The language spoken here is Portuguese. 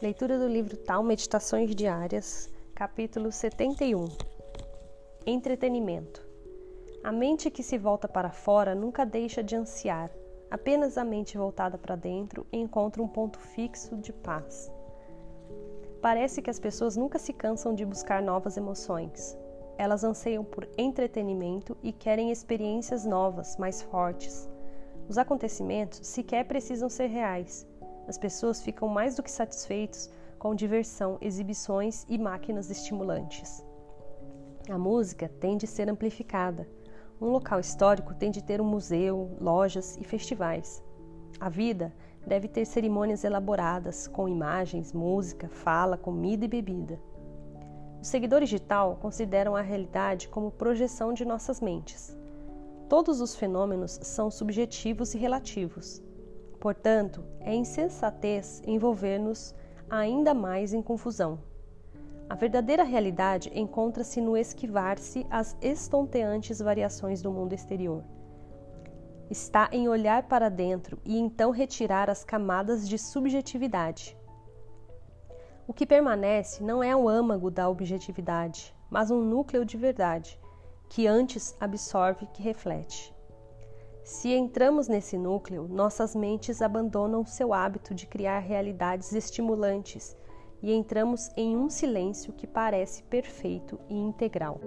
Leitura do livro Tal Meditações Diárias, capítulo 71 Entretenimento. A mente que se volta para fora nunca deixa de ansiar. Apenas a mente voltada para dentro encontra um ponto fixo de paz. Parece que as pessoas nunca se cansam de buscar novas emoções. Elas anseiam por entretenimento e querem experiências novas, mais fortes. Os acontecimentos sequer precisam ser reais as pessoas ficam mais do que satisfeitos com diversão, exibições e máquinas estimulantes. A música tem de ser amplificada. Um local histórico tem de ter um museu, lojas e festivais. A vida deve ter cerimônias elaboradas com imagens, música, fala, comida e bebida. Os seguidores de Tal consideram a realidade como projeção de nossas mentes. Todos os fenômenos são subjetivos e relativos. Portanto, é insensatez envolver-nos ainda mais em confusão. A verdadeira realidade encontra-se no esquivar-se às estonteantes variações do mundo exterior. Está em olhar para dentro e então retirar as camadas de subjetividade. O que permanece não é o âmago da objetividade, mas um núcleo de verdade, que antes absorve que reflete. Se entramos nesse núcleo, nossas mentes abandonam seu hábito de criar realidades estimulantes e entramos em um silêncio que parece perfeito e integral.